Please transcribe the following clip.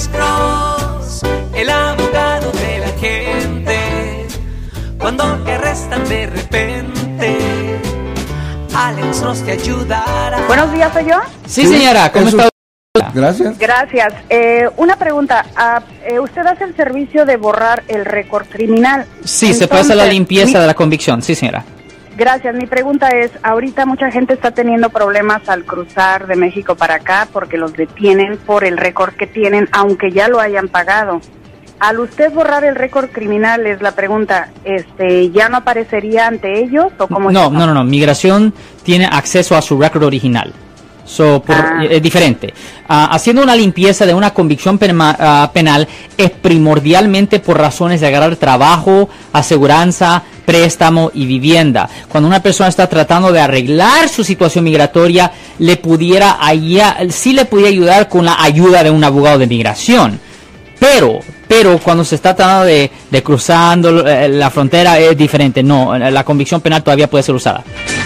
Alex Cross, el abogado de la gente. Cuando te arrestan de repente, Alex Cross te ayudará. Buenos días, ¿soy yo? Sí, señora, ¿cómo está? Gracias. Gracias. Eh, una pregunta. ah, eh, ¿Usted hace el servicio de borrar el récord criminal? Sí, se hacer la limpieza mi- de la convicción, sí, señora. Gracias. Mi pregunta es, ahorita mucha gente está teniendo problemas al cruzar de México para acá porque los detienen por el récord que tienen, aunque ya lo hayan pagado. Al usted borrar el récord criminal, es la pregunta, este, ¿ya no aparecería ante ellos o cómo No, no, no, no. Migración tiene acceso a su récord original. So, por- Ah. Es diferente. Ah, haciendo una limpieza de una convicción penma- ah, penal es primordialmente por razones de agarrar trabajo, aseguranza, préstamo y vivienda. Cuando una persona está tratando de arreglar su situación migratoria, le pudiera, sí le pudiera ayudar con la ayuda de un abogado de migración. Pero, pero cuando se está tratando de, de cruzando eh, la frontera es diferente. No, eh, la convicción penal todavía puede ser usada.